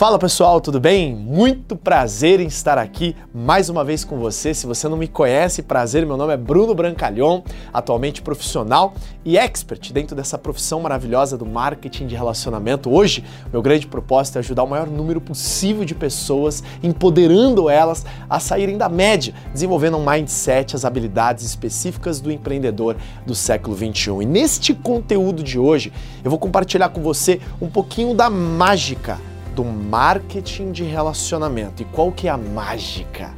Fala pessoal, tudo bem? Muito prazer em estar aqui mais uma vez com você. Se você não me conhece, prazer, meu nome é Bruno Brancalhon, atualmente profissional e expert dentro dessa profissão maravilhosa do marketing de relacionamento. Hoje, meu grande propósito é ajudar o maior número possível de pessoas, empoderando elas a saírem da média, desenvolvendo um mindset, as habilidades específicas do empreendedor do século 21. E neste conteúdo de hoje, eu vou compartilhar com você um pouquinho da mágica do marketing de relacionamento. E qual que é a mágica?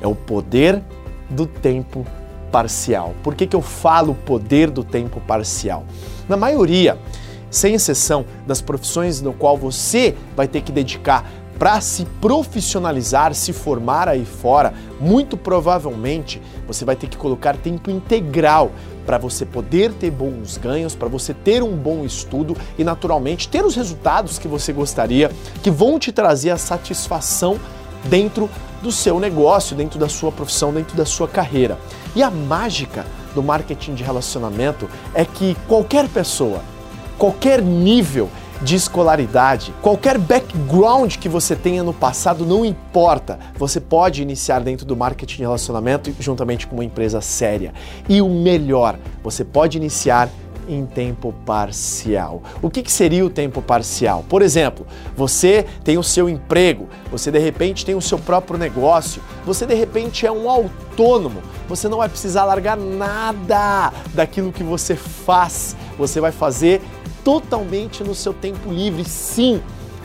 É o poder do tempo parcial. Por que, que eu falo poder do tempo parcial? Na maioria, sem exceção das profissões no qual você vai ter que dedicar para se profissionalizar, se formar aí fora, muito provavelmente você vai ter que colocar tempo integral para você poder ter bons ganhos, para você ter um bom estudo e, naturalmente, ter os resultados que você gostaria, que vão te trazer a satisfação dentro do seu negócio, dentro da sua profissão, dentro da sua carreira. E a mágica do marketing de relacionamento é que qualquer pessoa, qualquer nível, de escolaridade, qualquer background que você tenha no passado, não importa. Você pode iniciar dentro do marketing de relacionamento juntamente com uma empresa séria. E o melhor, você pode iniciar em tempo parcial. O que, que, seria o tempo parcial? Por exemplo, você tem o seu emprego, você de repente tem o seu próprio negócio, você de repente é um autônomo, você não vai precisar largar nada daquilo que você faz, você vai fazer totalmente no seu tempo livre. Sim,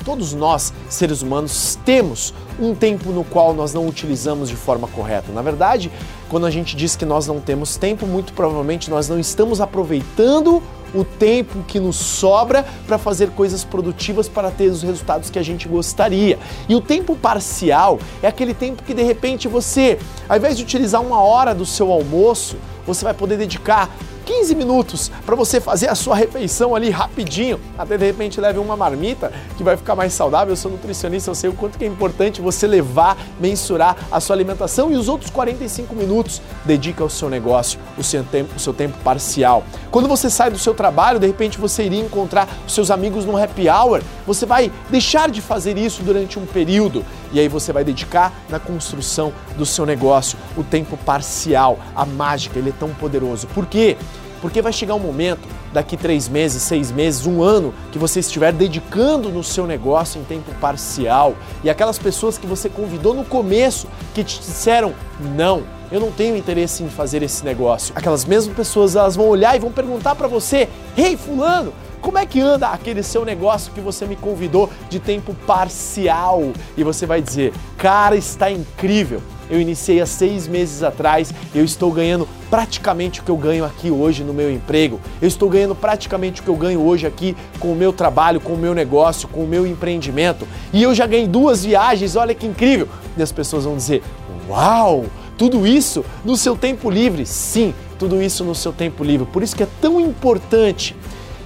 todos nós, seres humanos, temos um tempo no qual nós não utilizamos de forma correta. Na verdade, quando a gente diz que nós não temos tempo, muito provavelmente nós não estamos aproveitando o tempo que nos sobra para fazer coisas produtivas para ter os resultados que a gente gostaria. E o tempo parcial é aquele tempo que de repente você, ao invés de utilizar uma hora do seu almoço, você vai poder dedicar 15 minutos para você fazer a sua refeição ali rapidinho, até de repente leve uma marmita que vai ficar mais saudável. Eu sou nutricionista, eu sei o quanto é importante você levar, mensurar a sua alimentação e os outros 45 minutos dedica ao seu negócio, o seu tempo, o seu tempo parcial. Quando você sai do seu trabalho, de repente você iria encontrar os seus amigos no happy hour, você vai deixar de fazer isso durante um período e aí você vai dedicar na construção do seu negócio, o tempo parcial, a mágica, ele é tão poderoso. Por quê? Porque vai chegar um momento, daqui três meses, seis meses, um ano, que você estiver dedicando no seu negócio em tempo parcial e aquelas pessoas que você convidou no começo que te disseram não, eu não tenho interesse em fazer esse negócio. Aquelas mesmas pessoas elas vão olhar e vão perguntar para você: "Ei, fulano, como é que anda aquele seu negócio que você me convidou de tempo parcial? E você vai dizer, cara, está incrível. Eu iniciei há seis meses atrás, eu estou ganhando praticamente o que eu ganho aqui hoje no meu emprego. Eu estou ganhando praticamente o que eu ganho hoje aqui com o meu trabalho, com o meu negócio, com o meu empreendimento. E eu já ganhei duas viagens, olha que incrível. E as pessoas vão dizer: Uau! Tudo isso no seu tempo livre? Sim, tudo isso no seu tempo livre. Por isso que é tão importante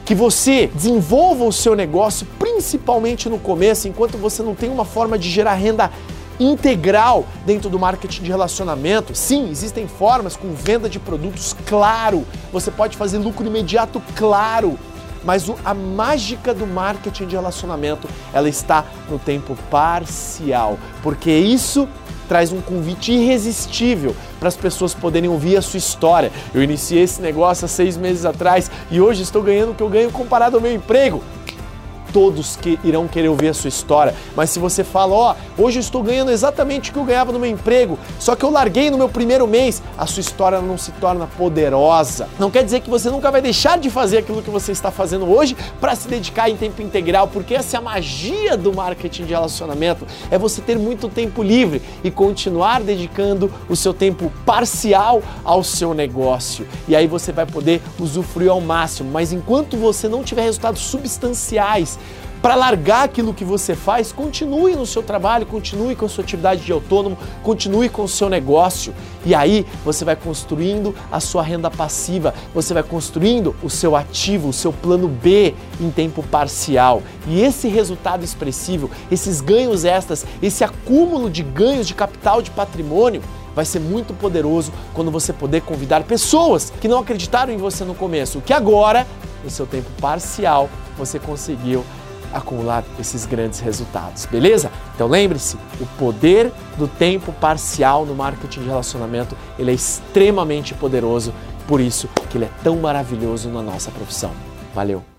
que você desenvolva o seu negócio, principalmente no começo, enquanto você não tem uma forma de gerar renda integral dentro do marketing de relacionamento. Sim, existem formas com venda de produtos, claro. Você pode fazer lucro imediato, claro. Mas a mágica do marketing de relacionamento, ela está no tempo parcial, porque isso traz um convite irresistível para as pessoas poderem ouvir a sua história. Eu iniciei esse negócio há seis meses atrás e hoje estou ganhando o que eu ganho comparado ao meu emprego todos que irão querer ouvir a sua história. Mas se você fala, ó, oh, hoje eu estou ganhando exatamente o que eu ganhava no meu emprego, só que eu larguei no meu primeiro mês, a sua história não se torna poderosa. Não quer dizer que você nunca vai deixar de fazer aquilo que você está fazendo hoje para se dedicar em tempo integral, porque essa é a magia do marketing de relacionamento, é você ter muito tempo livre e continuar dedicando o seu tempo parcial ao seu negócio. E aí você vai poder usufruir ao máximo, mas enquanto você não tiver resultados substanciais para largar aquilo que você faz, continue no seu trabalho, continue com a sua atividade de autônomo, continue com o seu negócio. E aí você vai construindo a sua renda passiva, você vai construindo o seu ativo, o seu plano B em tempo parcial. E esse resultado expressivo, esses ganhos extras, esse acúmulo de ganhos de capital de patrimônio, vai ser muito poderoso quando você poder convidar pessoas que não acreditaram em você no começo, que agora, no seu tempo parcial, você conseguiu acumular esses grandes resultados, beleza? Então lembre-se, o poder do tempo parcial no marketing de relacionamento, ele é extremamente poderoso, por isso que ele é tão maravilhoso na nossa profissão. Valeu!